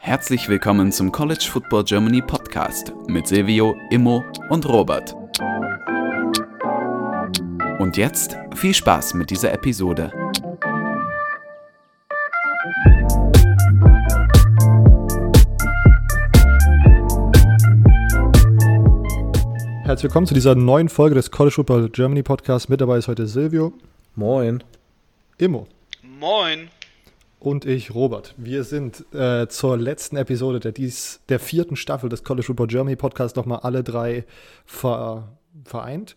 Herzlich willkommen zum College Football Germany Podcast mit Silvio, Immo und Robert. Und jetzt viel Spaß mit dieser Episode. Herzlich willkommen zu dieser neuen Folge des College Football Germany Podcast. Mit dabei ist heute Silvio. Moin. Immo. Moin. Und ich, Robert. Wir sind äh, zur letzten Episode der, dies, der vierten Staffel des College Football Germany Podcast nochmal alle drei ver, vereint,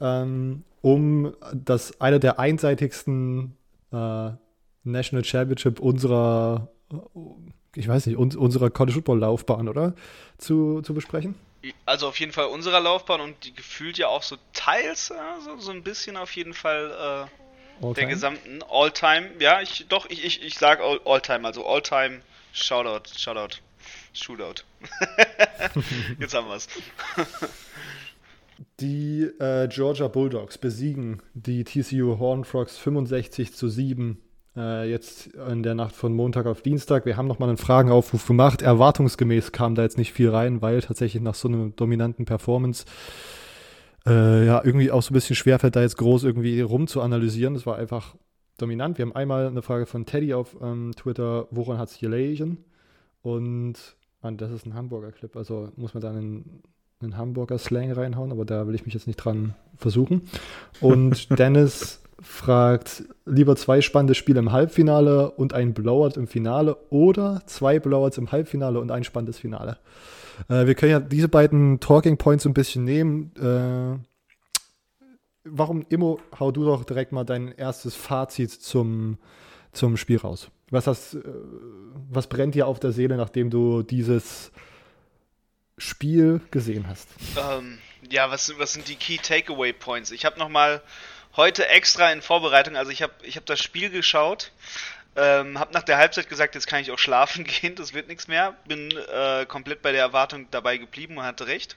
ähm, um das eine der einseitigsten äh, National Championship unserer, ich weiß nicht, un, unserer College Football Laufbahn, oder? Zu, zu besprechen. Also auf jeden Fall unserer Laufbahn und die gefühlt ja auch so teils, also so ein bisschen auf jeden Fall äh, der gesamten All-Time. Ja, ich doch, ich, ich, ich sag All-Time, also All-Time Shoutout, Shoutout, Shootout. Jetzt haben wir's. Die äh, Georgia Bulldogs besiegen die TCU Horn Frogs 65 zu 7 äh, jetzt in der Nacht von Montag auf Dienstag. Wir haben nochmal einen Fragenaufruf gemacht. Erwartungsgemäß kam da jetzt nicht viel rein, weil tatsächlich nach so einer dominanten Performance äh, ja irgendwie auch so ein bisschen schwerfällt, da jetzt groß irgendwie rum zu analysieren. Das war einfach dominant. Wir haben einmal eine Frage von Teddy auf ähm, Twitter, woran hat es gelegen? Und man, das ist ein Hamburger Clip, also muss man da einen, einen Hamburger Slang reinhauen, aber da will ich mich jetzt nicht dran versuchen. Und Dennis fragt, lieber zwei spannende Spiele im Halbfinale und ein Blowout im Finale oder zwei Blowouts im Halbfinale und ein spannendes Finale. Äh, wir können ja diese beiden Talking Points ein bisschen nehmen. Äh, warum, Immo, hau du doch direkt mal dein erstes Fazit zum, zum Spiel raus. Was, hast, äh, was brennt dir auf der Seele, nachdem du dieses Spiel gesehen hast? Ähm, ja, was, was sind die Key Takeaway Points? Ich habe nochmal heute extra in Vorbereitung, also ich habe ich hab das Spiel geschaut, ähm, habe nach der Halbzeit gesagt, jetzt kann ich auch schlafen gehen, das wird nichts mehr. Bin äh, komplett bei der Erwartung dabei geblieben und hatte recht.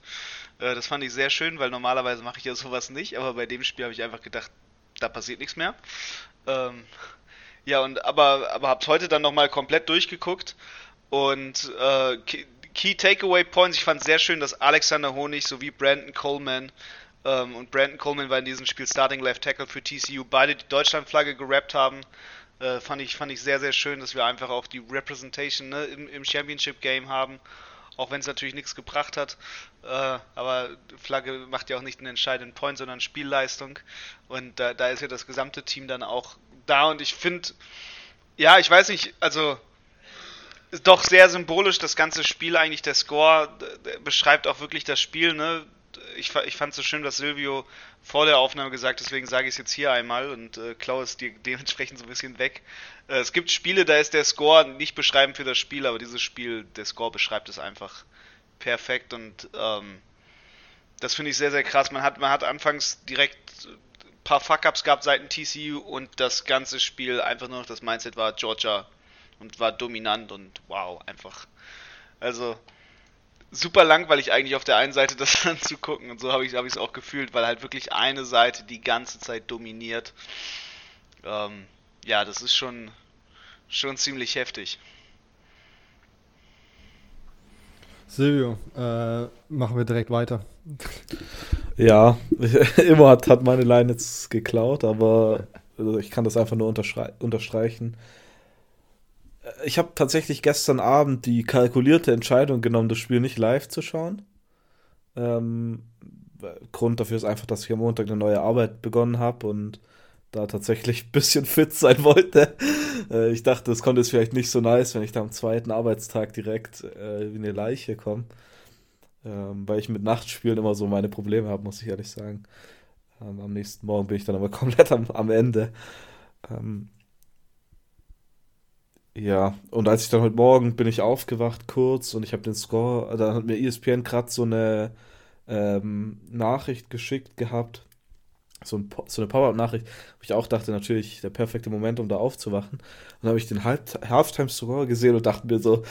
Äh, das fand ich sehr schön, weil normalerweise mache ich ja sowas nicht, aber bei dem Spiel habe ich einfach gedacht, da passiert nichts mehr. Ähm, ja, und aber, aber hab's heute dann nochmal komplett durchgeguckt und äh, Key Takeaway Points, ich fand sehr schön, dass Alexander Honig sowie Brandon Coleman ähm, und Brandon Coleman war in diesem Spiel Starting Left Tackle für TCU. Beide die Deutschlandflagge gerappt haben. Äh, fand, ich, fand ich sehr, sehr schön, dass wir einfach auch die Representation ne, im, im Championship Game haben. Auch wenn es natürlich nichts gebracht hat. Äh, aber Flagge macht ja auch nicht einen entscheidenden Point, sondern Spielleistung. Und da, da ist ja das gesamte Team dann auch da. Und ich finde, ja, ich weiß nicht, also doch sehr symbolisch das ganze Spiel eigentlich. Der Score beschreibt auch wirklich das Spiel. Ne? Ich, ich fand es so schön, dass Silvio vor der Aufnahme gesagt, deswegen sage ich es jetzt hier einmal und äh, klaue es dir dementsprechend so ein bisschen weg. Äh, es gibt Spiele, da ist der Score nicht beschreibend für das Spiel, aber dieses Spiel, der Score beschreibt es einfach perfekt und ähm, das finde ich sehr, sehr krass. Man hat, man hat anfangs direkt ein paar Fuck-Ups gehabt seitens TCU und das ganze Spiel einfach nur noch das Mindset war Georgia und war dominant und wow, einfach. Also, super langweilig eigentlich auf der einen Seite das anzugucken und so habe ich es hab auch gefühlt, weil halt wirklich eine Seite die ganze Zeit dominiert. Ähm, ja, das ist schon, schon ziemlich heftig. Silvio, äh, machen wir direkt weiter. Ja, immer hat, hat meine Line jetzt geklaut, aber also ich kann das einfach nur unterstreichen ich habe tatsächlich gestern Abend die kalkulierte Entscheidung genommen, das Spiel nicht live zu schauen. Ähm, Grund dafür ist einfach, dass ich am Montag eine neue Arbeit begonnen habe und da tatsächlich ein bisschen fit sein wollte. Äh, ich dachte, es kommt jetzt vielleicht nicht so nice, wenn ich da am zweiten Arbeitstag direkt äh, wie eine Leiche komme. Ähm, weil ich mit Nachtspielen immer so meine Probleme habe, muss ich ehrlich sagen. Ähm, am nächsten Morgen bin ich dann aber komplett am, am Ende. Ähm, ja, und als ich dann heute Morgen bin ich aufgewacht kurz und ich habe den Score, dann hat mir ESPN gerade so eine ähm, Nachricht geschickt gehabt, so, ein, so eine Power-Up-Nachricht, wo ich auch dachte, natürlich der perfekte Moment, um da aufzuwachen. Und dann habe ich den Halftime-Score gesehen und dachte mir so,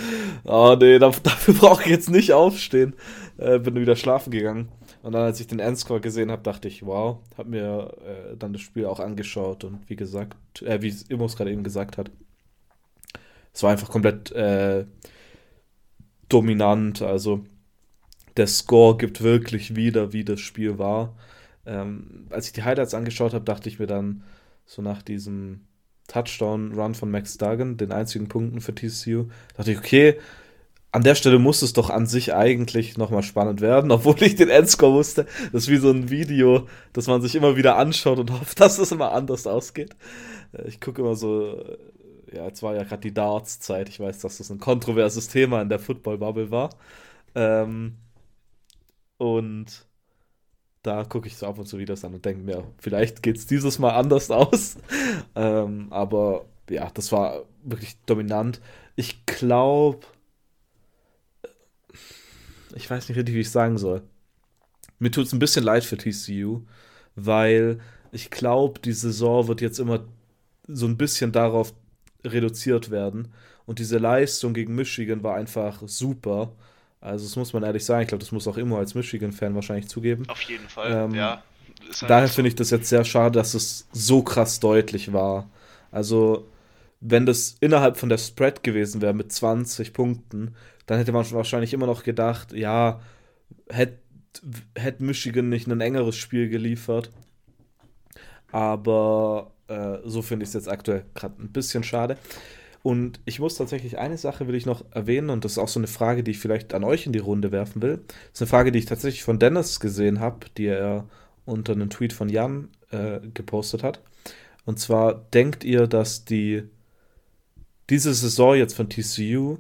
oh nee, dafür brauche ich jetzt nicht aufstehen. Äh, bin wieder schlafen gegangen. Und dann, als ich den Endscore gesehen habe, dachte ich, wow, habe mir äh, dann das Spiel auch angeschaut und wie gesagt, äh, wie Immos gerade eben gesagt hat, es war einfach komplett äh, dominant. Also der Score gibt wirklich wieder, wie das Spiel war. Ähm, als ich die Highlights angeschaut habe, dachte ich mir dann so nach diesem Touchdown-Run von Max Duggan, den einzigen Punkten für TCU, dachte ich, okay, an der Stelle muss es doch an sich eigentlich nochmal spannend werden, obwohl ich den Endscore wusste. Das ist wie so ein Video, das man sich immer wieder anschaut und hofft, dass es immer anders ausgeht. Äh, ich gucke immer so, ja, jetzt war ja gerade die Darts-Zeit. Ich weiß, dass das ein kontroverses Thema in der Football-Bubble war. Ähm, und da gucke ich so ab und zu Videos an und denke mir, vielleicht geht es dieses Mal anders aus. ähm, aber ja, das war wirklich dominant. Ich glaube, ich weiß nicht richtig, wie ich sagen soll. Mir tut es ein bisschen leid für TCU, weil ich glaube, die Saison wird jetzt immer so ein bisschen darauf reduziert werden. Und diese Leistung gegen Michigan war einfach super. Also, das muss man ehrlich sagen. Ich glaube, das muss auch immer als Michigan-Fan wahrscheinlich zugeben. Auf jeden Fall, ähm, ja. Halt daher finde ich das jetzt sehr schade, dass es so krass deutlich war. Also, wenn das innerhalb von der Spread gewesen wäre mit 20 Punkten, dann hätte man wahrscheinlich immer noch gedacht, ja, hätte hätt Michigan nicht ein engeres Spiel geliefert. Aber äh, so finde ich es jetzt aktuell gerade ein bisschen schade. Und ich muss tatsächlich eine Sache will ich noch erwähnen und das ist auch so eine Frage, die ich vielleicht an euch in die Runde werfen will. Das ist eine Frage, die ich tatsächlich von Dennis gesehen habe, die er unter einem Tweet von Jan äh, gepostet hat. Und zwar denkt ihr, dass die diese Saison jetzt von TCU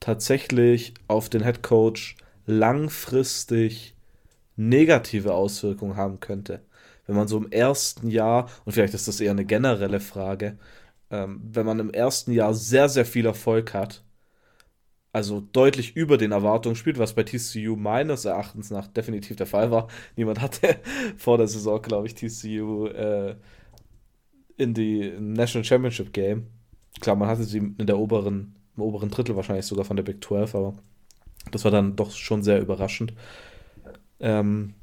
tatsächlich auf den Head Coach langfristig negative Auswirkungen haben könnte? Wenn man so im ersten Jahr, und vielleicht ist das eher eine generelle Frage, ähm, wenn man im ersten Jahr sehr, sehr viel Erfolg hat, also deutlich über den Erwartungen spielt, was bei TCU meines Erachtens nach definitiv der Fall war. Niemand hatte vor der Saison, glaube ich, TCU äh, in die National Championship Game. Klar, man hatte sie in der oberen, im oberen Drittel wahrscheinlich sogar von der Big 12, aber das war dann doch schon sehr überraschend. Ähm,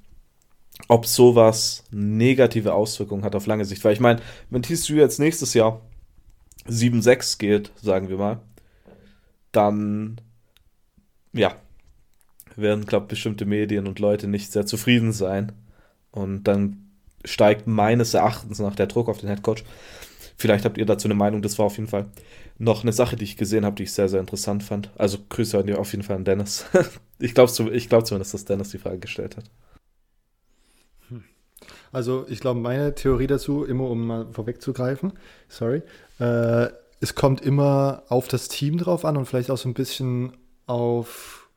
ob sowas negative Auswirkungen hat auf lange Sicht. Weil ich meine, wenn TCU jetzt nächstes Jahr 7-6 geht, sagen wir mal, dann, ja, werden, glaube ich, bestimmte Medien und Leute nicht sehr zufrieden sein. Und dann steigt meines Erachtens nach der Druck auf den Headcoach. Vielleicht habt ihr dazu eine Meinung. Das war auf jeden Fall noch eine Sache, die ich gesehen habe, die ich sehr, sehr interessant fand. Also Grüße an dir auf jeden Fall an Dennis. ich glaube ich glaub zumindest, dass Dennis die Frage gestellt hat. Also ich glaube, meine Theorie dazu, immer um mal vorwegzugreifen, sorry, äh, es kommt immer auf das Team drauf an und vielleicht auch so ein bisschen auf,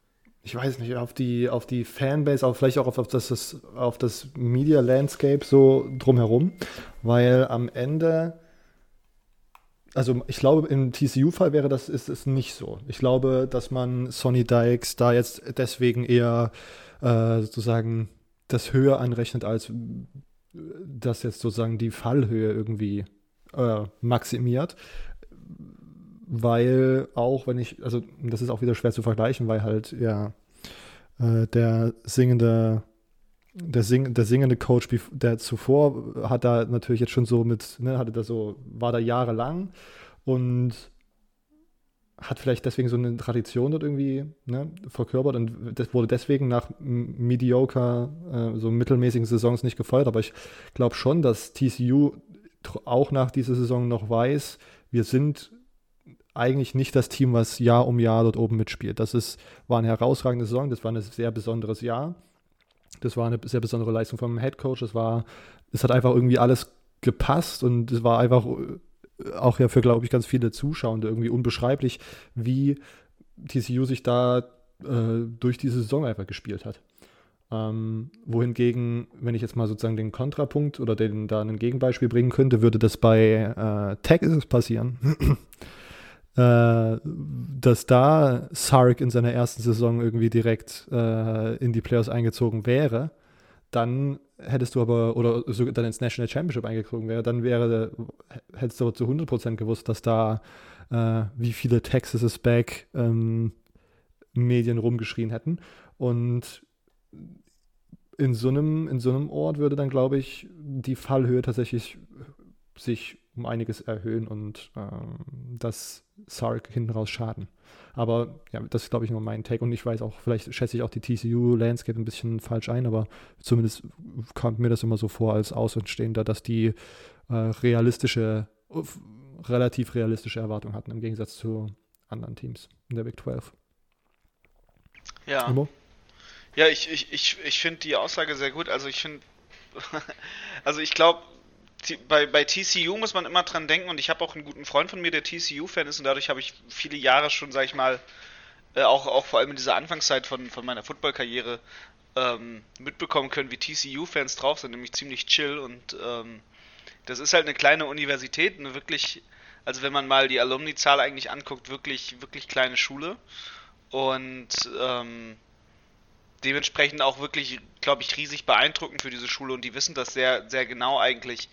ich weiß nicht, auf die, auf die Fanbase, aber vielleicht auch auf, auf, das, auf das Media Landscape so drumherum, weil am Ende also ich glaube, im TCU-Fall wäre das ist es nicht so. Ich glaube, dass man Sonny Dykes da jetzt deswegen eher äh, sozusagen das höher anrechnet, als das jetzt sozusagen die Fallhöhe irgendwie äh, maximiert. Weil auch, wenn ich, also das ist auch wieder schwer zu vergleichen, weil halt ja äh, der singende der, Sing, der singende Coach, der zuvor hat da natürlich jetzt schon so mit, ne, hatte da so, war da jahrelang und hat vielleicht deswegen so eine Tradition dort irgendwie ne, verkörpert und das wurde deswegen nach mediocre, äh, so mittelmäßigen Saisons nicht gefeuert. Aber ich glaube schon, dass TCU auch nach dieser Saison noch weiß, wir sind eigentlich nicht das Team, was Jahr um Jahr dort oben mitspielt. Das ist, war eine herausragende Saison, das war ein sehr besonderes Jahr. Das war eine sehr besondere Leistung vom Head Coach. Das war, es hat einfach irgendwie alles gepasst und es war einfach auch ja für, glaube ich, ganz viele Zuschauende irgendwie unbeschreiblich, wie TCU sich da äh, durch diese Saison einfach gespielt hat. Ähm, wohingegen, wenn ich jetzt mal sozusagen den Kontrapunkt oder den da ein Gegenbeispiel bringen könnte, würde das bei äh, Texas passieren. äh, dass da Sark in seiner ersten Saison irgendwie direkt äh, in die Playoffs eingezogen wäre, dann hättest du aber, oder sogar dann ins National Championship eingezogen wäre, dann wäre, hättest du aber zu 100% gewusst, dass da äh, wie viele Texas is back ähm, Medien rumgeschrien hätten. Und in so einem, in so einem Ort würde dann, glaube ich, die Fallhöhe tatsächlich sich um einiges erhöhen und ähm, das Sark hinten raus schaden. Aber ja, das ist, glaube ich, nur mein Take. Und ich weiß auch, vielleicht schätze ich auch die TCU-Landscape ein bisschen falsch ein, aber zumindest kommt mir das immer so vor als Außenstehender, dass die äh, realistische, relativ realistische Erwartungen hatten im Gegensatz zu anderen Teams in der Big 12. Ja. Imo? Ja, ich, ich, ich, ich finde die Aussage sehr gut. Also ich finde, also ich glaube, bei, bei TCU muss man immer dran denken und ich habe auch einen guten Freund von mir, der TCU-Fan ist und dadurch habe ich viele Jahre schon, sag ich mal, äh, auch, auch vor allem in dieser Anfangszeit von, von meiner Football-Karriere ähm, mitbekommen können, wie TCU-Fans drauf sind, nämlich ziemlich chill und ähm, das ist halt eine kleine Universität, eine wirklich, also wenn man mal die Alumni-Zahl eigentlich anguckt, wirklich, wirklich kleine Schule und ähm, dementsprechend auch wirklich, glaube ich, riesig beeindruckend für diese Schule und die wissen das sehr, sehr genau eigentlich,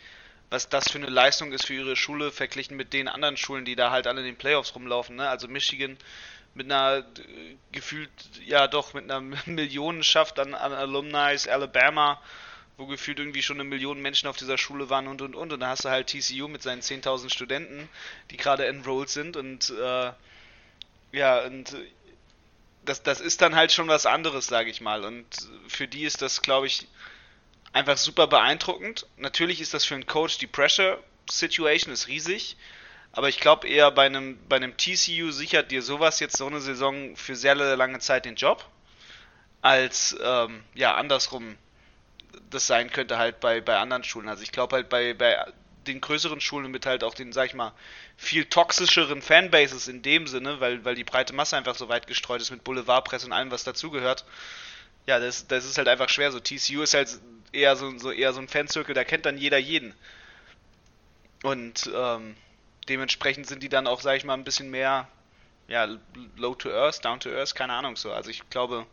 was das für eine Leistung ist für ihre Schule verglichen mit den anderen Schulen, die da halt alle in den Playoffs rumlaufen. Ne? Also Michigan mit einer äh, gefühlt, ja doch, mit einer Millionenschaft an, an Alumni, Alabama, wo gefühlt irgendwie schon eine Million Menschen auf dieser Schule waren und und und. Und da hast du halt TCU mit seinen 10.000 Studenten, die gerade enrolled sind und äh, ja, und das, das ist dann halt schon was anderes, sage ich mal. Und für die ist das, glaube ich, einfach super beeindruckend. Natürlich ist das für einen Coach die Pressure Situation ist riesig, aber ich glaube eher bei einem, bei einem TCU sichert dir sowas jetzt so eine Saison für sehr lange Zeit den Job, als ähm, ja andersrum das sein könnte halt bei, bei anderen Schulen. Also ich glaube halt bei, bei den größeren Schulen mit halt auch den, sag ich mal, viel toxischeren Fanbases in dem Sinne, weil, weil die breite Masse einfach so weit gestreut ist mit Boulevardpresse und allem, was dazugehört. Ja, das, das ist halt einfach schwer. So TCU ist halt eher so, so eher so ein Fanzirkel, da kennt dann jeder jeden. Und ähm, dementsprechend sind die dann auch, sag ich mal, ein bisschen mehr ja, low to earth, down to earth, keine Ahnung so. Also ich glaube,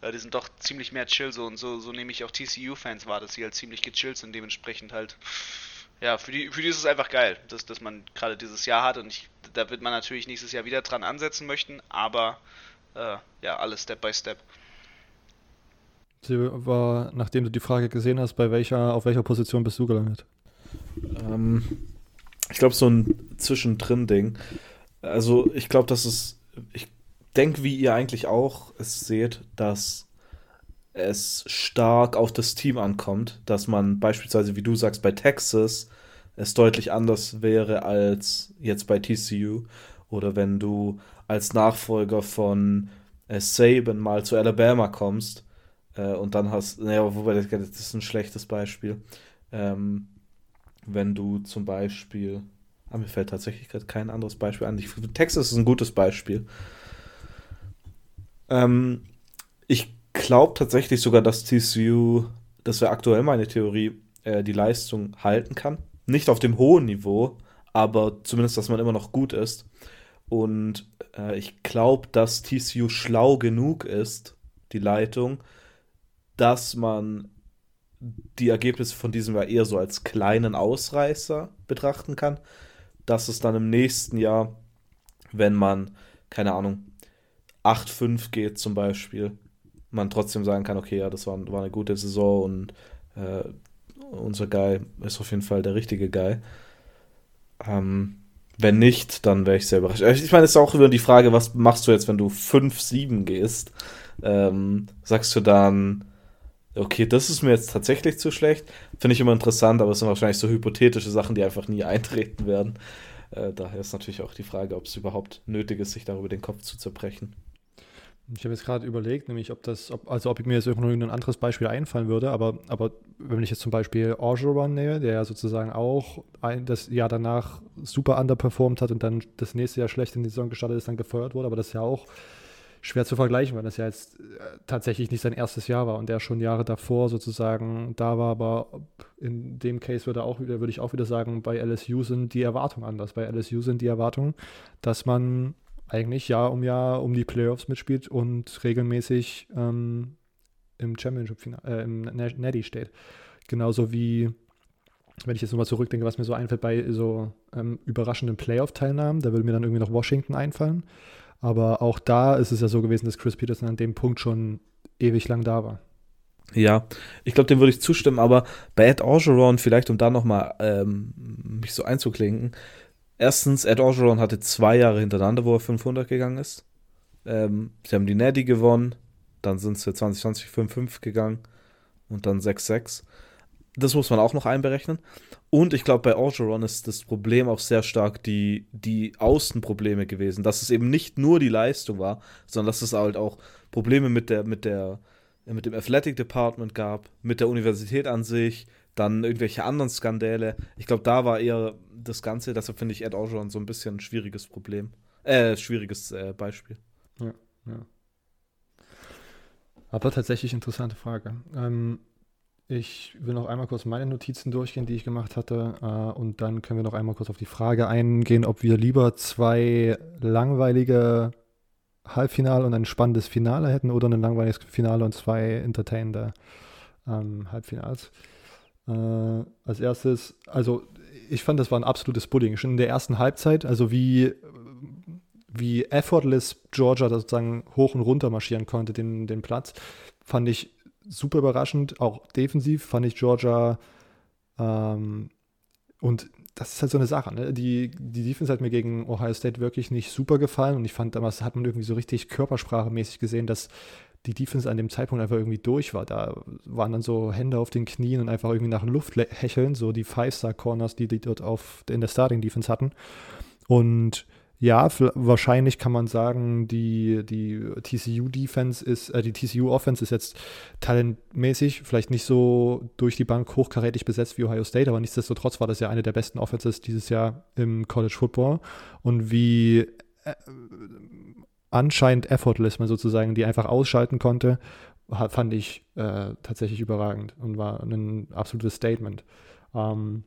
äh, die sind doch ziemlich mehr chill so und so, so nehme ich auch TCU-Fans wahr, dass sie halt ziemlich gechillt sind, dementsprechend halt ja, für die, für die ist es einfach geil, dass, dass man gerade dieses Jahr hat und ich, da wird man natürlich nächstes Jahr wieder dran ansetzen möchten, aber äh, ja, alles Step by Step. Sie war, nachdem du die Frage gesehen hast, bei welcher, auf welcher Position bist du gelandet? Ähm, ich glaube, so ein Zwischendrin-Ding. Also, ich glaube, dass es, ich denke, wie ihr eigentlich auch es seht, dass es stark auf das Team ankommt, dass man beispielsweise, wie du sagst, bei Texas es deutlich anders wäre als jetzt bei TCU oder wenn du als Nachfolger von äh, Saban mal zu Alabama kommst äh, und dann hast, naja, wobei das, ist ein schlechtes Beispiel, ähm, wenn du zum Beispiel, ah, mir fällt tatsächlich gerade kein anderes Beispiel an. Ich, Texas ist ein gutes Beispiel. Ähm, ich glaube tatsächlich sogar, dass TCU, das wäre aktuell meine Theorie, äh, die Leistung halten kann. Nicht auf dem hohen Niveau, aber zumindest, dass man immer noch gut ist. Und äh, ich glaube, dass TCU schlau genug ist, die Leitung, dass man die Ergebnisse von diesem Jahr eher so als kleinen Ausreißer betrachten kann. Dass es dann im nächsten Jahr, wenn man, keine Ahnung, 8-5 geht zum Beispiel, man trotzdem sagen kann, okay, ja, das war, war eine gute Saison und äh, unser Guy ist auf jeden Fall der richtige Guy. Ähm, wenn nicht, dann wäre ich sehr überrascht. Ich meine, es ist auch über die Frage, was machst du jetzt, wenn du 5-7 gehst? Ähm, sagst du dann, okay, das ist mir jetzt tatsächlich zu schlecht? Finde ich immer interessant, aber es sind wahrscheinlich so hypothetische Sachen, die einfach nie eintreten werden. Äh, daher ist natürlich auch die Frage, ob es überhaupt nötig ist, sich darüber den Kopf zu zerbrechen. Ich habe jetzt gerade überlegt, nämlich ob das, ob, also ob ich mir jetzt noch ein anderes Beispiel einfallen würde, aber, aber wenn ich jetzt zum Beispiel Orgeron nehme, der ja sozusagen auch ein, das Jahr danach super underperformed hat und dann das nächste Jahr schlecht in die Saison gestartet ist, dann gefeuert wurde, aber das ist ja auch schwer zu vergleichen, weil das ja jetzt äh, tatsächlich nicht sein erstes Jahr war und der schon Jahre davor sozusagen da war, aber in dem Case würde, auch würde ich auch wieder sagen, bei LSU sind die Erwartungen anders. Bei LSU sind die Erwartungen, dass man eigentlich Jahr um Jahr um die Playoffs mitspielt und regelmäßig ähm, im Championship, äh, im Natty steht. Genauso wie, wenn ich jetzt nochmal zurückdenke, was mir so einfällt bei so ähm, überraschenden Playoff-Teilnahmen, da würde mir dann irgendwie noch Washington einfallen. Aber auch da ist es ja so gewesen, dass Chris Peterson an dem Punkt schon ewig lang da war. Ja, ich glaube, dem würde ich zustimmen, aber bei Ed Orgeron, vielleicht um da nochmal ähm, mich so einzuklinken, erstens, Ed Orgeron hatte zwei Jahre hintereinander, wo er 500 gegangen ist. Ähm, sie haben die Neddy gewonnen, dann sind sie 2020 5-5 gegangen und dann 6-6. Das muss man auch noch einberechnen. Und ich glaube, bei Orgeron ist das Problem auch sehr stark die, die Außenprobleme gewesen. Dass es eben nicht nur die Leistung war, sondern dass es halt auch Probleme mit der, mit der, mit dem Athletic Department gab, mit der Universität an sich, dann irgendwelche anderen Skandale. Ich glaube, da war eher das Ganze, deshalb finde ich Ed Orgeron so ein bisschen ein schwieriges Problem. Äh, schwieriges äh, Beispiel. Ja, ja. Aber tatsächlich interessante Frage. Ähm, ich will noch einmal kurz meine Notizen durchgehen, die ich gemacht hatte. Äh, und dann können wir noch einmal kurz auf die Frage eingehen, ob wir lieber zwei langweilige Halbfinale und ein spannendes Finale hätten oder ein langweiliges Finale und zwei entertainende ähm, Halbfinals. Äh, als erstes, also ich fand, das war ein absolutes Bullying. Schon in der ersten Halbzeit, also wie, wie effortless Georgia sozusagen hoch und runter marschieren konnte, den, den Platz, fand ich super überraschend. Auch defensiv fand ich Georgia ähm, und das ist halt so eine Sache. Ne? Die, die Defense hat mir gegen Ohio State wirklich nicht super gefallen und ich fand damals hat man irgendwie so richtig körpersprachemäßig gesehen, dass die Defense an dem Zeitpunkt einfach irgendwie durch war. Da waren dann so Hände auf den Knien und einfach irgendwie nach Luft hecheln, so die Five-Star-Corners, die die dort auf, in der Starting-Defense hatten. Und ja, wahrscheinlich kann man sagen, die, die TCU-Defense ist, äh, die TCU-Offense ist jetzt talentmäßig vielleicht nicht so durch die Bank hochkarätig besetzt wie Ohio State, aber nichtsdestotrotz war das ja eine der besten Offenses dieses Jahr im College Football. Und wie äh, anscheinend effortless man sozusagen die einfach ausschalten konnte, fand ich äh, tatsächlich überragend und war ein absolutes Statement. Ähm,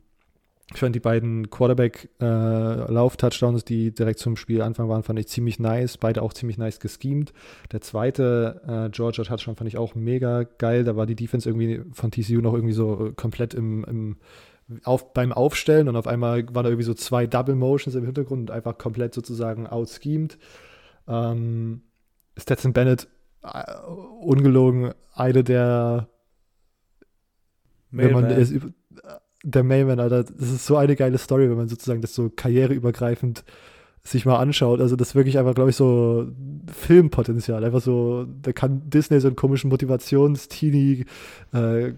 ich fand die beiden Quarterback-Lauf-Touchdowns, äh, die direkt zum Spielanfang waren, fand ich ziemlich nice. Beide auch ziemlich nice geschemt. Der zweite äh, Georgia Touchdown fand ich auch mega geil. Da war die Defense irgendwie von TCU noch irgendwie so komplett im, im auf, beim Aufstellen und auf einmal waren da irgendwie so zwei Double Motions im Hintergrund und einfach komplett sozusagen outschemed. Ähm, Stetson Bennett, äh, ungelogen, eine der Mailman. wenn man es, der Mailman, Alter, das ist so eine geile Story, wenn man sozusagen das so karriereübergreifend sich mal anschaut. Also das ist wirklich einfach, glaube ich, so Filmpotenzial. Einfach so, da kann Disney so einen komischen Motivations-Teenie, äh,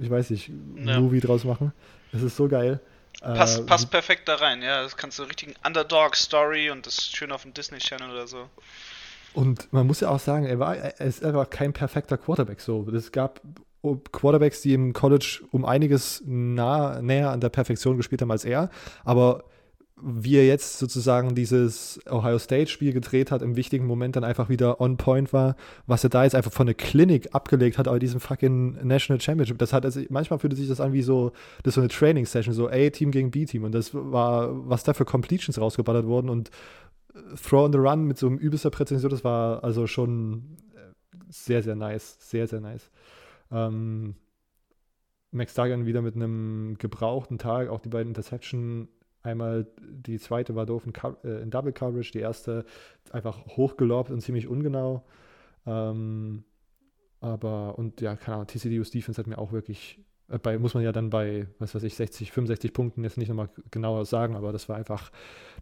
ich weiß nicht, ja. Movie draus machen. Das ist so geil. Passt, äh, passt perfekt da rein, ja. Das kannst du richtigen Underdog-Story und das ist schön auf dem Disney Channel oder so. Und man muss ja auch sagen, er, war, er ist einfach kein perfekter Quarterback. So, es gab Quarterbacks, die im College um einiges nah, näher an der Perfektion gespielt haben als er. Aber wie er jetzt sozusagen dieses Ohio State-Spiel gedreht hat, im wichtigen Moment dann einfach wieder on point war, was er da jetzt einfach von der Klinik abgelegt hat, aber diesem fucking National Championship. Das hat also, manchmal fühlte sich das an wie so, das so eine Training-Session, so A-Team gegen B-Team. Und das war, was da für Completions rausgeballert wurden und Throw on the Run mit so einem übelster Präzision, das war also schon sehr, sehr nice. Sehr, sehr nice. Ähm, Max Duggan wieder mit einem gebrauchten Tag, auch die beiden Interception. Einmal die zweite war doof in, äh, in Double Coverage, die erste einfach hochgelobt und ziemlich ungenau. Ähm, aber, und ja, keine Ahnung, TCDU's Defense hat mir auch wirklich, äh, bei, muss man ja dann bei, was weiß ich, 60, 65 Punkten jetzt nicht nochmal genauer sagen, aber das war einfach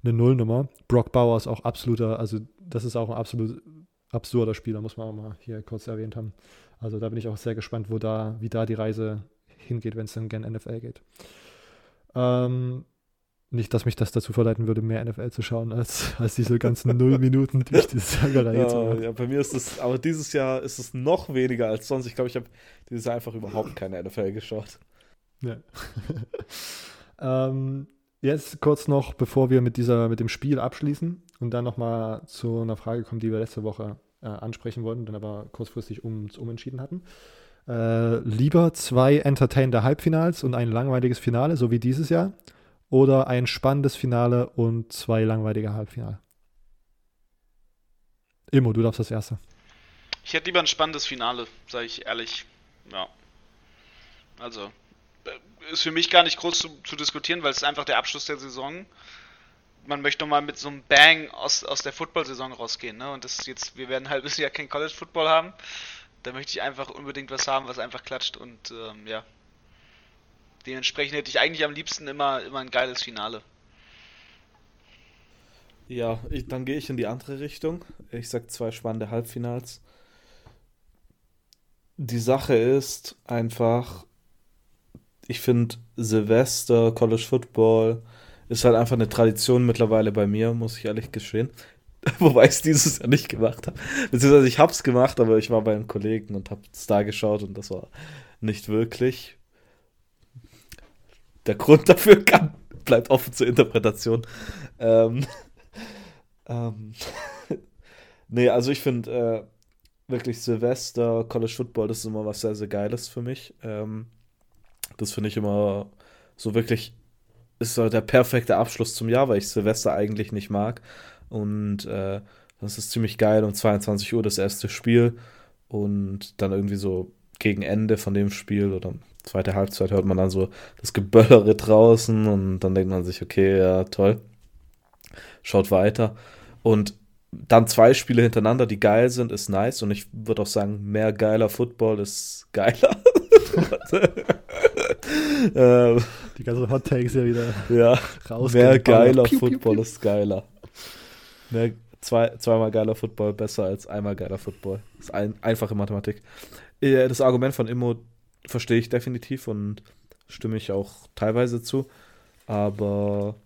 eine Nullnummer. Brock Bauer ist auch absoluter, also das ist auch ein absolut absurder Spieler, muss man auch mal hier kurz erwähnt haben. Also da bin ich auch sehr gespannt, wo da, wie da die Reise hingeht, wenn es dann gern NFL geht. Ähm, nicht, dass mich das dazu verleiten würde, mehr NFL zu schauen, als, als diese ganzen null Minuten die Sagerei ja, zu machen. Ja, bei mir ist es, aber dieses Jahr ist es noch weniger als sonst. Ich glaube, ich habe dieses Jahr einfach überhaupt keine NFL geschaut. Ja. ähm, jetzt kurz noch, bevor wir mit, dieser, mit dem Spiel abschließen und dann nochmal zu einer Frage kommen, die wir letzte Woche äh, ansprechen wollten, dann aber kurzfristig um, umentschieden hatten. Äh, lieber zwei entertainende Halbfinals und ein langweiliges Finale, so wie dieses Jahr, oder ein spannendes Finale und zwei langweilige Halbfinale? Immo, du darfst das erste. Ich hätte lieber ein spannendes Finale, sage ich ehrlich. Ja. Also, äh, ist für mich gar nicht groß zu, zu diskutieren, weil es ist einfach der Abschluss der Saison man möchte doch mal mit so einem Bang aus, aus der Football-Saison rausgehen, ne? Und das jetzt, wir werden halbes Jahr kein College-Football haben. Da möchte ich einfach unbedingt was haben, was einfach klatscht und ähm, ja. Dementsprechend hätte ich eigentlich am liebsten immer, immer ein geiles Finale. Ja, ich, dann gehe ich in die andere Richtung. Ich sag zwei spannende Halbfinals. Die Sache ist einfach, ich finde Silvester, College Football ist halt einfach eine Tradition mittlerweile bei mir, muss ich ehrlich gestehen. Wobei ich es dieses Jahr nicht gemacht habe. Beziehungsweise ich habe es gemacht, aber ich war bei einem Kollegen und habe es da geschaut und das war nicht wirklich. Der Grund dafür kann, bleibt offen zur Interpretation. Ähm, ähm, nee, also ich finde äh, wirklich Silvester, College Football, das ist immer was sehr, sehr Geiles für mich. Ähm, das finde ich immer so wirklich, ist so der perfekte Abschluss zum Jahr, weil ich Silvester eigentlich nicht mag. Und äh, das ist ziemlich geil. Um 22 Uhr das erste Spiel und dann irgendwie so gegen Ende von dem Spiel oder zweite Halbzeit hört man dann so das Geböllere draußen und dann denkt man sich, okay, ja, toll. Schaut weiter. Und dann zwei Spiele hintereinander, die geil sind, ist nice. Und ich würde auch sagen, mehr geiler Football ist geiler. ähm, die ganzen Hot Takes ja wieder ja, raus. Mehr geiler piu, Football piu, piu. ist geiler. Mehr, zwei, zweimal geiler Football besser als einmal geiler Football. Das ist ein, einfache Mathematik. Äh, das Argument von Immo verstehe ich definitiv und stimme ich auch teilweise zu. Aber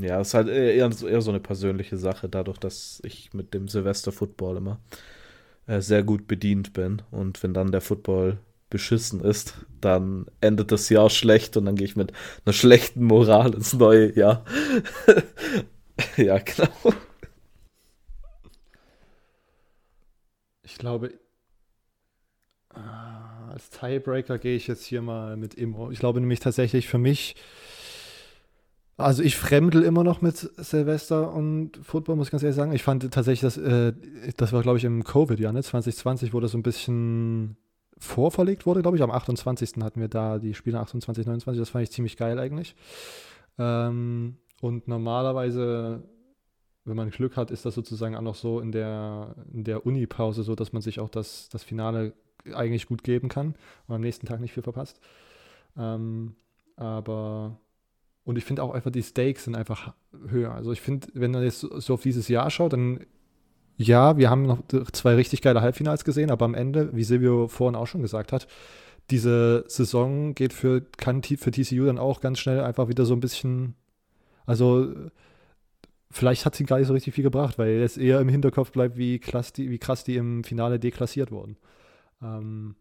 ja, es ist halt eher, eher so eine persönliche Sache, dadurch, dass ich mit dem Silvester-Football immer äh, sehr gut bedient bin. Und wenn dann der Football beschissen ist, dann endet das Jahr schlecht und dann gehe ich mit einer schlechten Moral ins neue Jahr. ja, genau. Ich glaube, äh, als Tiebreaker gehe ich jetzt hier mal mit Immo. Ich glaube nämlich tatsächlich für mich also ich fremdel immer noch mit Silvester und Football, muss ich ganz ehrlich sagen. Ich fand tatsächlich, dass, äh, das war, glaube ich, im Covid-Jahr, ne? 2020, wo das so ein bisschen vorverlegt wurde, glaube ich. Am 28. hatten wir da die Spiele 28, 29. Das fand ich ziemlich geil eigentlich. Ähm, und normalerweise, wenn man Glück hat, ist das sozusagen auch noch so in der, in der Uni-Pause so, dass man sich auch das, das Finale eigentlich gut geben kann und am nächsten Tag nicht viel verpasst. Ähm, aber und ich finde auch einfach, die Stakes sind einfach höher. Also ich finde, wenn man jetzt so auf dieses Jahr schaut, dann ja, wir haben noch zwei richtig geile Halbfinals gesehen, aber am Ende, wie Silvio vorhin auch schon gesagt hat, diese Saison geht für, kann für TCU dann auch ganz schnell einfach wieder so ein bisschen, also vielleicht hat sie gar nicht so richtig viel gebracht, weil es eher im Hinterkopf bleibt, wie, klass die, wie krass die im Finale deklassiert wurden. Ähm,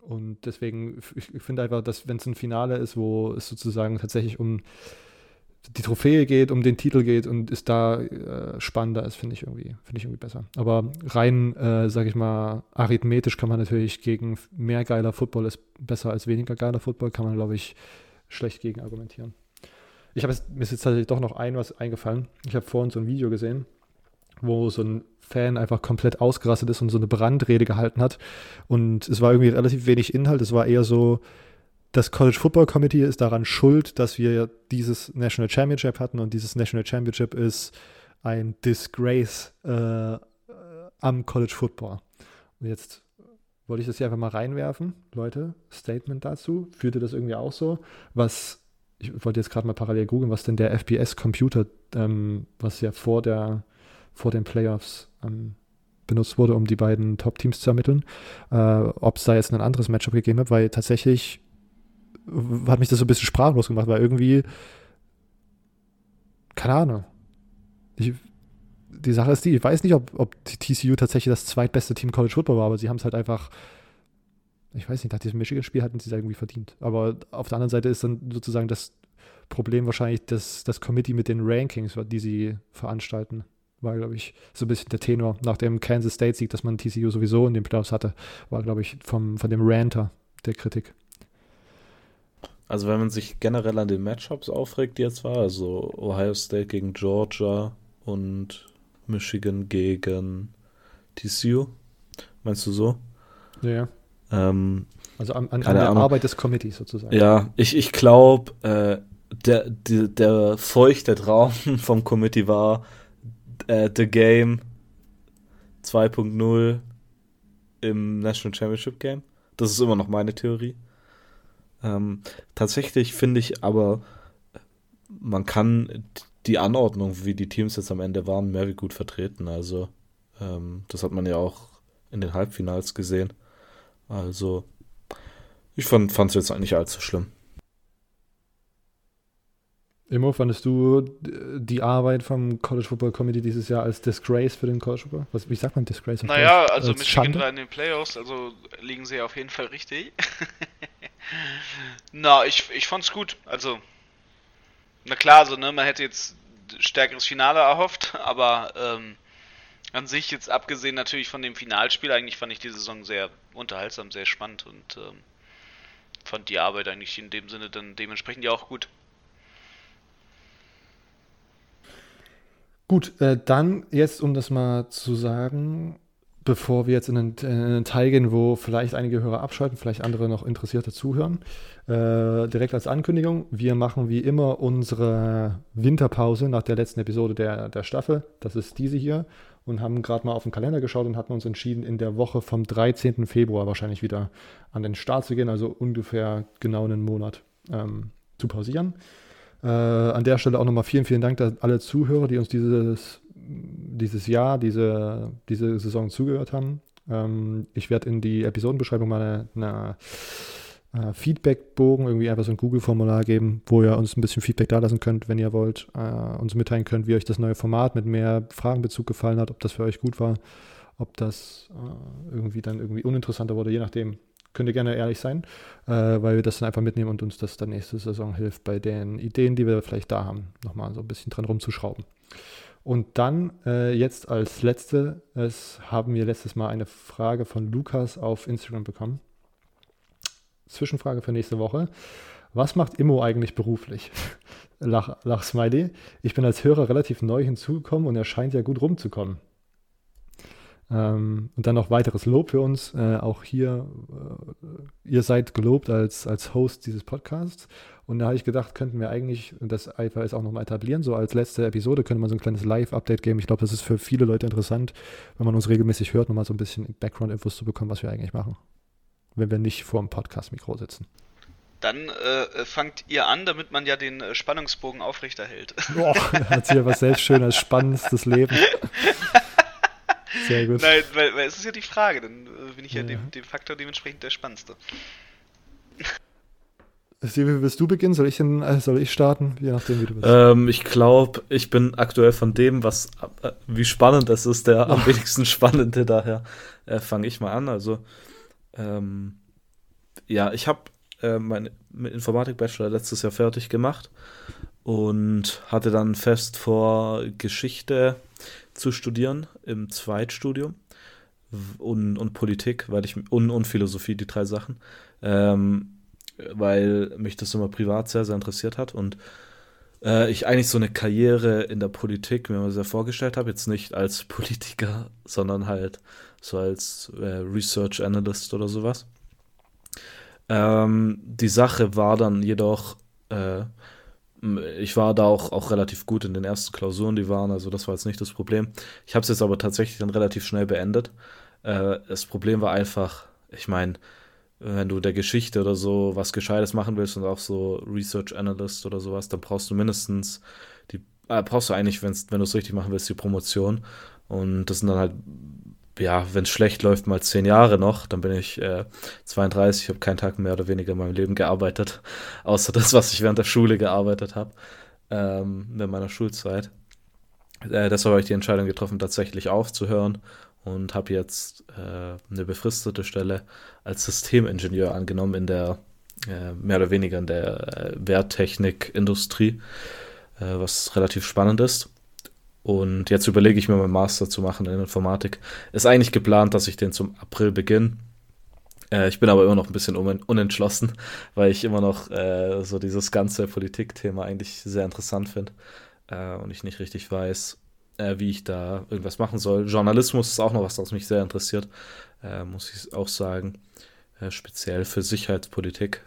und deswegen, ich, ich finde einfach, dass wenn es ein Finale ist, wo es sozusagen tatsächlich um die Trophäe geht, um den Titel geht und ist da äh, spannender ist, finde ich irgendwie, ich irgendwie besser. Aber rein, äh, sage ich mal, arithmetisch kann man natürlich gegen mehr geiler Football ist besser als weniger geiler Football, kann man, glaube ich, schlecht gegen argumentieren. Ich habe mir ist jetzt tatsächlich doch noch ein was eingefallen. Ich habe vorhin so ein Video gesehen, wo so ein Fan einfach komplett ausgerastet ist und so eine Brandrede gehalten hat. Und es war irgendwie relativ wenig Inhalt. Es war eher so, das College Football Committee ist daran schuld, dass wir dieses National Championship hatten und dieses National Championship ist ein Disgrace äh, am College Football. Und jetzt wollte ich das hier einfach mal reinwerfen. Leute, Statement dazu. Führt ihr das irgendwie auch so? Was, ich wollte jetzt gerade mal parallel googeln, was denn der FPS-Computer, ähm, was ja vor der vor den Playoffs ähm, benutzt wurde, um die beiden Top-Teams zu ermitteln. Äh, Ob es da jetzt ein anderes Matchup gegeben hat, weil tatsächlich hat mich das so ein bisschen sprachlos gemacht, weil irgendwie, keine Ahnung. Ich, die Sache ist die, ich weiß nicht, ob, ob die TCU tatsächlich das zweitbeste Team College Football war, aber sie haben es halt einfach, ich weiß nicht, nach diesem Michigan-Spiel hatten sie es irgendwie verdient. Aber auf der anderen Seite ist dann sozusagen das Problem wahrscheinlich das, das Committee mit den Rankings, die sie veranstalten war, glaube ich, so ein bisschen der Tenor nach dem Kansas State-Sieg, dass man TCU sowieso in den Playoffs hatte, war, glaube ich, vom, von dem Ranter der Kritik. Also wenn man sich generell an den Matchups aufregt, die jetzt war, also Ohio State gegen Georgia und Michigan gegen TCU, meinst du so? Ja. Ähm, also an, an, an der Ahnung. Arbeit des Committees sozusagen. Ja, ich, ich glaube, äh, der, der, der feuchte Traum vom Committee war, äh, The Game 2.0 im National Championship Game. Das ist immer noch meine Theorie. Ähm, tatsächlich finde ich aber, man kann die Anordnung, wie die Teams jetzt am Ende waren, mehr wie gut vertreten. Also, ähm, das hat man ja auch in den Halbfinals gesehen. Also, ich fand es jetzt nicht allzu schlimm. Immo, fandest du die Arbeit vom College Football Committee dieses Jahr als Disgrace für den College Football? Was, wie sagt man Disgrace? Naja, also als Michigan war in den Playoffs, also liegen sie auf jeden Fall richtig. na, ich, ich fand's gut. Also, na klar, also, ne, man hätte jetzt stärkeres Finale erhofft, aber ähm, an sich jetzt abgesehen natürlich von dem Finalspiel, eigentlich fand ich die Saison sehr unterhaltsam, sehr spannend und ähm, fand die Arbeit eigentlich in dem Sinne dann dementsprechend ja auch gut. Gut, äh, dann jetzt, um das mal zu sagen, bevor wir jetzt in einen, in einen, Teil gehen, wo vielleicht einige Hörer abschalten, vielleicht andere noch interessierte zuhören, äh, direkt als Ankündigung, wir machen wie immer unsere Winterpause nach der letzten Episode der, der Staffel, das ist diese hier, und haben gerade mal auf den Kalender geschaut und hatten uns entschieden, in der Woche vom 13. Februar wahrscheinlich wieder an den Start zu gehen, also ungefähr genau einen Monat ähm, zu pausieren. Äh, an der Stelle auch nochmal vielen, vielen Dank an alle Zuhörer, die uns dieses, dieses Jahr, diese, diese Saison zugehört haben. Ähm, ich werde in die Episodenbeschreibung mal eine, eine äh, Feedback-Bogen, irgendwie einfach so ein Google-Formular geben, wo ihr uns ein bisschen Feedback dalassen könnt, wenn ihr wollt, äh, uns mitteilen könnt, wie euch das neue Format mit mehr Fragenbezug gefallen hat, ob das für euch gut war, ob das äh, irgendwie dann irgendwie uninteressanter wurde, je nachdem, könnt ihr gerne ehrlich sein, äh, weil wir das dann einfach mitnehmen und uns das dann nächste Saison hilft, bei den Ideen, die wir vielleicht da haben, nochmal so ein bisschen dran rumzuschrauben. Und dann äh, jetzt als letzte, es haben wir letztes Mal eine Frage von Lukas auf Instagram bekommen. Zwischenfrage für nächste Woche. Was macht Immo eigentlich beruflich? Lach, Lach Smiley. Ich bin als Hörer relativ neu hinzugekommen und er scheint ja gut rumzukommen. Ähm, und dann noch weiteres Lob für uns. Äh, auch hier, äh, ihr seid gelobt als, als Host dieses Podcasts. Und da habe ich gedacht, könnten wir eigentlich das einfach auch nochmal etablieren. So als letzte Episode könnte man so ein kleines Live-Update geben. Ich glaube, das ist für viele Leute interessant, wenn man uns regelmäßig hört, nochmal so ein bisschen Background-Infos zu bekommen, was wir eigentlich machen. Wenn wir nicht vor dem Podcast-Mikro sitzen. Dann äh, fangt ihr an, damit man ja den äh, Spannungsbogen aufrechterhält. Boah, hat sie ja was selbst Schönes, Spannendes Leben. Sehr gut. Nein, weil, weil es ist ja die Frage, dann äh, bin ich ja, ja. Dem, dem Faktor dementsprechend der Spannendste. Steve, willst du beginnen? Soll ich, denn, äh, soll ich starten? Je nachdem, wie du bist. Ähm, ich glaube, ich bin aktuell von dem, was äh, wie spannend es ist, der am wenigsten spannende. Daher äh, fange ich mal an. Also, ähm, ja, ich habe äh, meinen Informatik-Bachelor letztes Jahr fertig gemacht und hatte dann fest vor, Geschichte zu studieren im Zweitstudium und, und Politik, weil ich und, und Philosophie, die drei Sachen, ähm, weil mich das immer privat sehr, sehr interessiert hat und äh, ich eigentlich so eine Karriere in der Politik mir sehr vorgestellt habe, jetzt nicht als Politiker, sondern halt so als äh, Research Analyst oder sowas. Ähm, die Sache war dann jedoch, äh, ich war da auch, auch relativ gut in den ersten Klausuren, die waren, also das war jetzt nicht das Problem. Ich habe es jetzt aber tatsächlich dann relativ schnell beendet. Äh, das Problem war einfach, ich meine, wenn du der Geschichte oder so was Gescheites machen willst und auch so Research Analyst oder sowas, dann brauchst du mindestens die, äh, brauchst du eigentlich, wenn's, wenn du es richtig machen willst, die Promotion. Und das sind dann halt ja, wenn es schlecht läuft, mal zehn Jahre noch. Dann bin ich äh, 32, habe keinen Tag mehr oder weniger in meinem Leben gearbeitet, außer das, was ich während der Schule gearbeitet habe, ähm, in meiner Schulzeit. Äh, deshalb habe ich die Entscheidung getroffen, tatsächlich aufzuhören und habe jetzt äh, eine befristete Stelle als Systemingenieur angenommen in der äh, mehr oder weniger in der äh, Wehrtechnikindustrie, äh, was relativ spannend ist. Und jetzt überlege ich mir, meinen Master zu machen in Informatik. Ist eigentlich geplant, dass ich den zum April beginne. Äh, ich bin aber immer noch ein bisschen unentschlossen, weil ich immer noch äh, so dieses ganze Politikthema eigentlich sehr interessant finde äh, und ich nicht richtig weiß, äh, wie ich da irgendwas machen soll. Journalismus ist auch noch was, was mich sehr interessiert, äh, muss ich auch sagen. Speziell für Sicherheitspolitik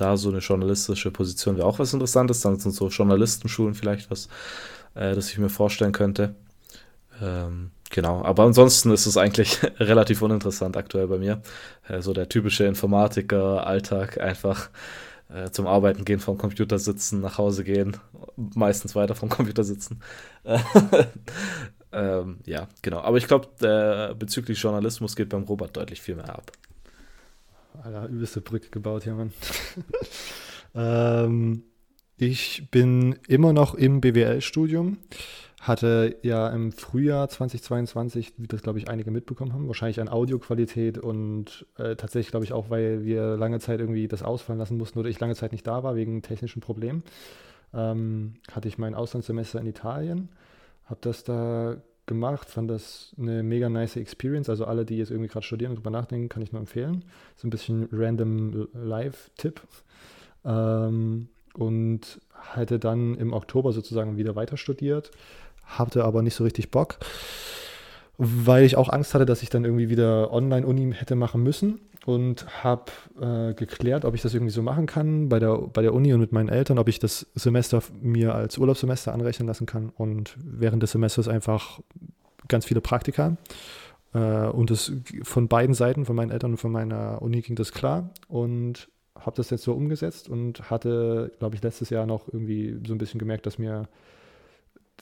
da so eine journalistische Position wäre auch was Interessantes. Dann sind so Journalistenschulen vielleicht was, äh, das ich mir vorstellen könnte. Ähm, Genau, aber ansonsten ist es eigentlich relativ uninteressant aktuell bei mir. Äh, so der typische Informatiker-Alltag, einfach äh, zum Arbeiten gehen, vom Computer sitzen, nach Hause gehen, meistens weiter vom Computer sitzen. ähm, ja, genau. Aber ich glaube, bezüglich Journalismus geht beim Robert deutlich viel mehr ab. Alter, übelste Brücke gebaut hier, Mann. ähm, ich bin immer noch im BWL-Studium. Hatte ja im Frühjahr 2022, wie das glaube ich einige mitbekommen haben, wahrscheinlich an Audioqualität und äh, tatsächlich glaube ich auch, weil wir lange Zeit irgendwie das ausfallen lassen mussten oder ich lange Zeit nicht da war wegen technischen Problemen, ähm, hatte ich mein Auslandssemester in Italien, habe das da gemacht, fand das eine mega nice Experience. Also alle, die jetzt irgendwie gerade studieren und drüber nachdenken, kann ich nur empfehlen. So ein bisschen random Live-Tipp. Ähm, und hatte dann im Oktober sozusagen wieder weiter studiert, hatte aber nicht so richtig Bock, weil ich auch Angst hatte, dass ich dann irgendwie wieder Online-Uni hätte machen müssen und habe äh, geklärt, ob ich das irgendwie so machen kann bei der, bei der Uni und mit meinen Eltern, ob ich das Semester mir als Urlaubssemester anrechnen lassen kann und während des Semesters einfach ganz viele Praktika. Äh, und das von beiden Seiten, von meinen Eltern und von meiner Uni ging das klar und habe das jetzt so umgesetzt und hatte, glaube ich, letztes Jahr noch irgendwie so ein bisschen gemerkt, dass mir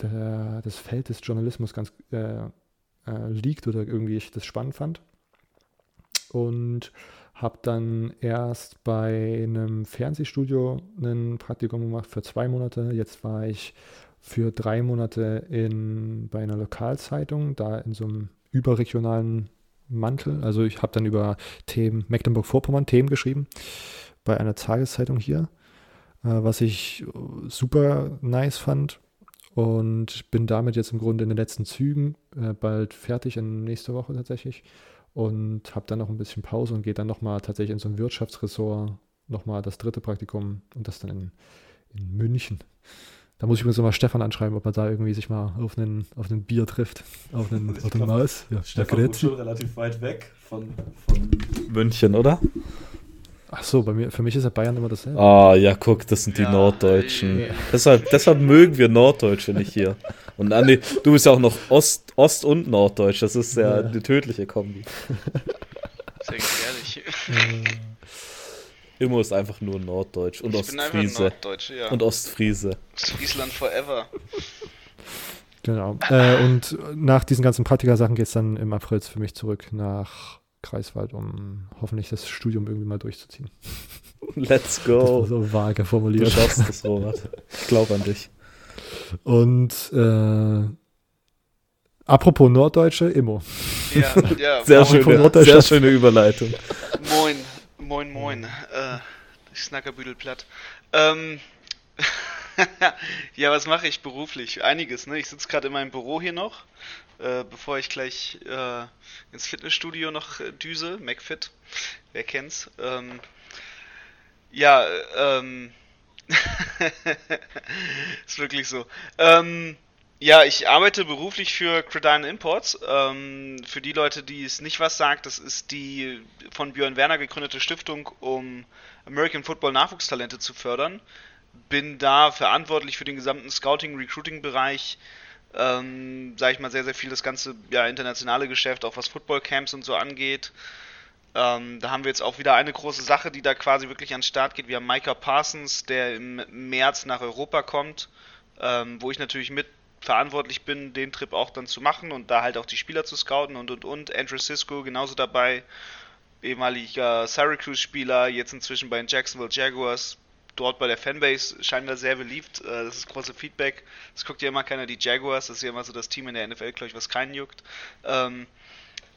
der, das Feld des Journalismus ganz äh, äh, liegt oder irgendwie ich das spannend fand und habe dann erst bei einem Fernsehstudio ein Praktikum gemacht für zwei Monate. Jetzt war ich für drei Monate in, bei einer Lokalzeitung, da in so einem überregionalen Mantel. Also ich habe dann über Themen Mecklenburg-Vorpommern Themen geschrieben bei einer Tageszeitung hier, äh, was ich super nice fand und bin damit jetzt im Grunde in den letzten Zügen äh, bald fertig, in nächster Woche tatsächlich und habe dann noch ein bisschen Pause und gehe dann nochmal tatsächlich in so ein Wirtschaftsressort, nochmal das dritte Praktikum und das dann in, in München. Da muss ich übrigens mal Stefan anschreiben, ob man da irgendwie sich mal auf einen, auf einen Bier trifft. Auf einen, auf einen Maus. Ja, Stefan wohnt schon relativ weit weg von, von München, oder? Ach so, bei mir, für mich ist ja Bayern immer dasselbe. Ah, ja, guck, das sind die ja, Norddeutschen. Ja. Deshalb, deshalb mögen wir Norddeutsche nicht hier. Und Andi, du bist ja auch noch Ost, Ost und Norddeutsch. Das ist ja, ja. eine tödliche Kombi. Sehr gefährlich. Immo ist einfach nur Norddeutsch und ich Ostfriese. Ja. Und Ostfriese. Ostfriesland forever. Genau. Äh, und nach diesen ganzen Praktika-Sachen geht es dann im April für mich zurück nach Kreiswald, um hoffentlich das Studium irgendwie mal durchzuziehen. Let's go. Das war so vage formuliert. Du schaffst das, Robert. Ich glaube an dich. Und äh, apropos Norddeutsche, Immo. Ja, ja. sehr, schöne, sehr schöne Überleitung. Moin, moin, moin. Äh, ich snackerbüdel platt. Ähm, ja, was mache ich beruflich? Einiges, ne? Ich sitze gerade in meinem Büro hier noch, äh, bevor ich gleich äh, ins Fitnessstudio noch düse, McFit, wer kennt's. Ähm, ja, ähm, ist wirklich so. Ähm, ja, ich arbeite beruflich für Credine Imports. Ähm, für die Leute, die es nicht was sagt, das ist die von Björn Werner gegründete Stiftung, um American Football Nachwuchstalente zu fördern. Bin da verantwortlich für den gesamten Scouting-Recruiting-Bereich. Ähm, sage ich mal, sehr, sehr viel das ganze ja, internationale Geschäft, auch was Football-Camps und so angeht. Ähm, da haben wir jetzt auch wieder eine große Sache, die da quasi wirklich an den Start geht. Wir haben Micah Parsons, der im März nach Europa kommt, ähm, wo ich natürlich mit verantwortlich bin, den Trip auch dann zu machen und da halt auch die Spieler zu scouten und und und. Andrew Cisco genauso dabei, ehemaliger Syracuse-Spieler, jetzt inzwischen bei den Jacksonville Jaguars. Dort bei der Fanbase scheint er sehr beliebt. Äh, das ist große Feedback. Es guckt ja immer keiner die Jaguars, das ist ja immer so das Team in der NFL, glaube ich, was keinen juckt. Ähm,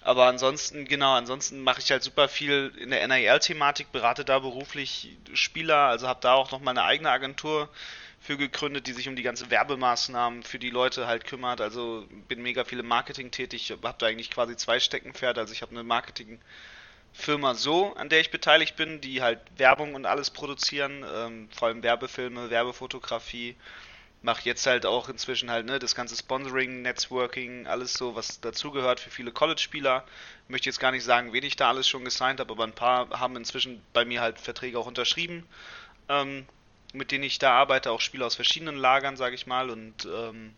aber ansonsten, genau, ansonsten mache ich halt super viel in der NIL-Thematik, berate da beruflich Spieler, also habe da auch noch meine eigene Agentur für gegründet, die sich um die ganzen Werbemaßnahmen für die Leute halt kümmert. Also bin mega viel im Marketing tätig, habe da eigentlich quasi zwei Steckenpferde. Also ich habe eine Marketingfirma so, an der ich beteiligt bin, die halt Werbung und alles produzieren, ähm, vor allem Werbefilme, Werbefotografie mache jetzt halt auch inzwischen halt ne, das ganze Sponsoring, Networking, alles so, was dazugehört für viele College-Spieler. Möchte jetzt gar nicht sagen, wen ich da alles schon gesigned habe, aber ein paar haben inzwischen bei mir halt Verträge auch unterschrieben, ähm, mit denen ich da arbeite, auch Spieler aus verschiedenen Lagern, sage ich mal. Und ähm,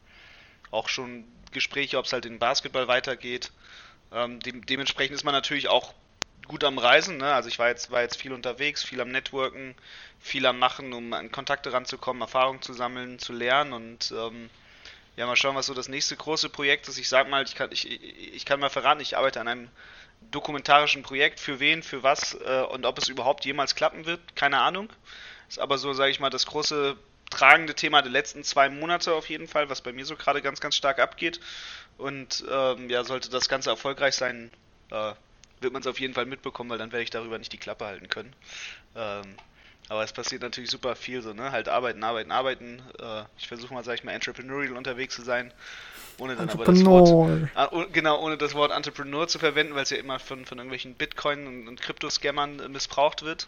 auch schon Gespräche, ob es halt in Basketball weitergeht. Ähm, de dementsprechend ist man natürlich auch gut am Reisen. Ne? Also ich war jetzt, war jetzt viel unterwegs, viel am Networken, viel am Machen, um an Kontakte ranzukommen, Erfahrung zu sammeln, zu lernen und ähm, ja, mal schauen, was so das nächste große Projekt ist. Ich sag mal, ich kann, ich, ich kann mal verraten, ich arbeite an einem dokumentarischen Projekt. Für wen, für was äh, und ob es überhaupt jemals klappen wird, keine Ahnung. Ist aber so, sage ich mal, das große tragende Thema der letzten zwei Monate auf jeden Fall, was bei mir so gerade ganz, ganz stark abgeht. Und ähm, ja, sollte das Ganze erfolgreich sein, äh, wird man es auf jeden Fall mitbekommen, weil dann werde ich darüber nicht die Klappe halten können. Ähm, aber es passiert natürlich super viel so, ne? Halt arbeiten, arbeiten, arbeiten. Äh, ich versuche mal, sag ich mal, entrepreneurial unterwegs zu sein. Ohne dann aber das Wort. Ah, genau, ohne das Wort Entrepreneur zu verwenden, weil es ja immer von, von irgendwelchen Bitcoin- und, und Kryptoscammern äh, missbraucht wird.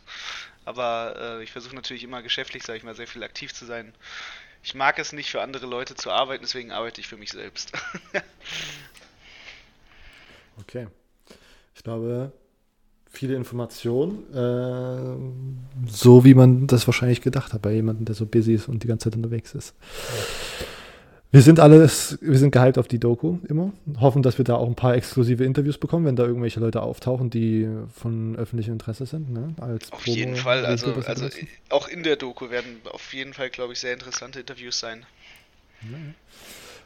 Aber äh, ich versuche natürlich immer geschäftlich, sag ich mal, sehr viel aktiv zu sein. Ich mag es nicht für andere Leute zu arbeiten, deswegen arbeite ich für mich selbst. okay. Ich glaube, viele Informationen, äh, so wie man das wahrscheinlich gedacht hat bei jemandem, der so busy ist und die ganze Zeit unterwegs ist. Wir sind alles, wir sind gehypt auf die Doku immer. Hoffen, dass wir da auch ein paar exklusive Interviews bekommen, wenn da irgendwelche Leute auftauchen, die von öffentlichem Interesse sind. Ne? Als auf Promo jeden Fall, also, also auch in der Doku werden auf jeden Fall, glaube ich, sehr interessante Interviews sein.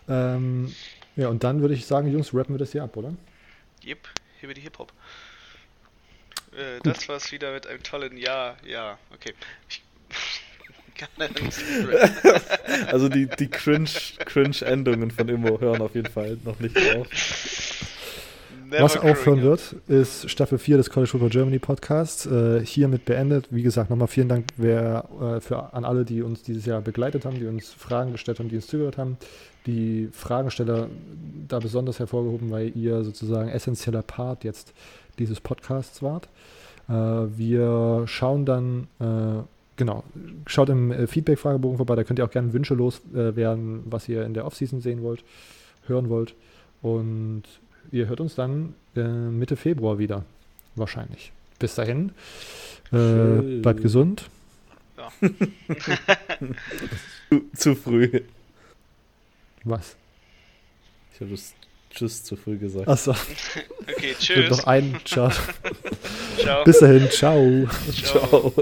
Ja, ähm, ja und dann würde ich sagen, Jungs, rappen wir das hier ab, oder? Yep, hier wird die Hip-Hop. Äh, das war's wieder mit einem tollen Jahr. Ja, okay. Ich also die, die Cringe-Endungen von Immo hören auf jeden Fall noch nicht auf. Never Was aufhören wird, ist Staffel 4 des College Football Germany Podcasts. Äh, hiermit beendet. Wie gesagt, nochmal vielen Dank wer, äh, für, an alle, die uns dieses Jahr begleitet haben, die uns Fragen gestellt haben, die uns zugehört haben. Die Fragensteller da besonders hervorgehoben, weil ihr sozusagen essentieller Part jetzt dieses Podcasts wart. Äh, wir schauen dann, äh, genau, schaut im äh, Feedback-Fragebogen vorbei, da könnt ihr auch gerne Wünsche loswerden, was ihr in der Offseason sehen wollt, hören wollt. Und ihr hört uns dann Mitte Februar wieder, wahrscheinlich. Bis dahin, äh, bleibt gesund. Ja. zu, zu früh. Was? Ich habe das Tschüss zu früh gesagt. Achso. okay, tschüss. noch einen. Ciao. ciao. Bis dahin. Ciao. ciao. ciao.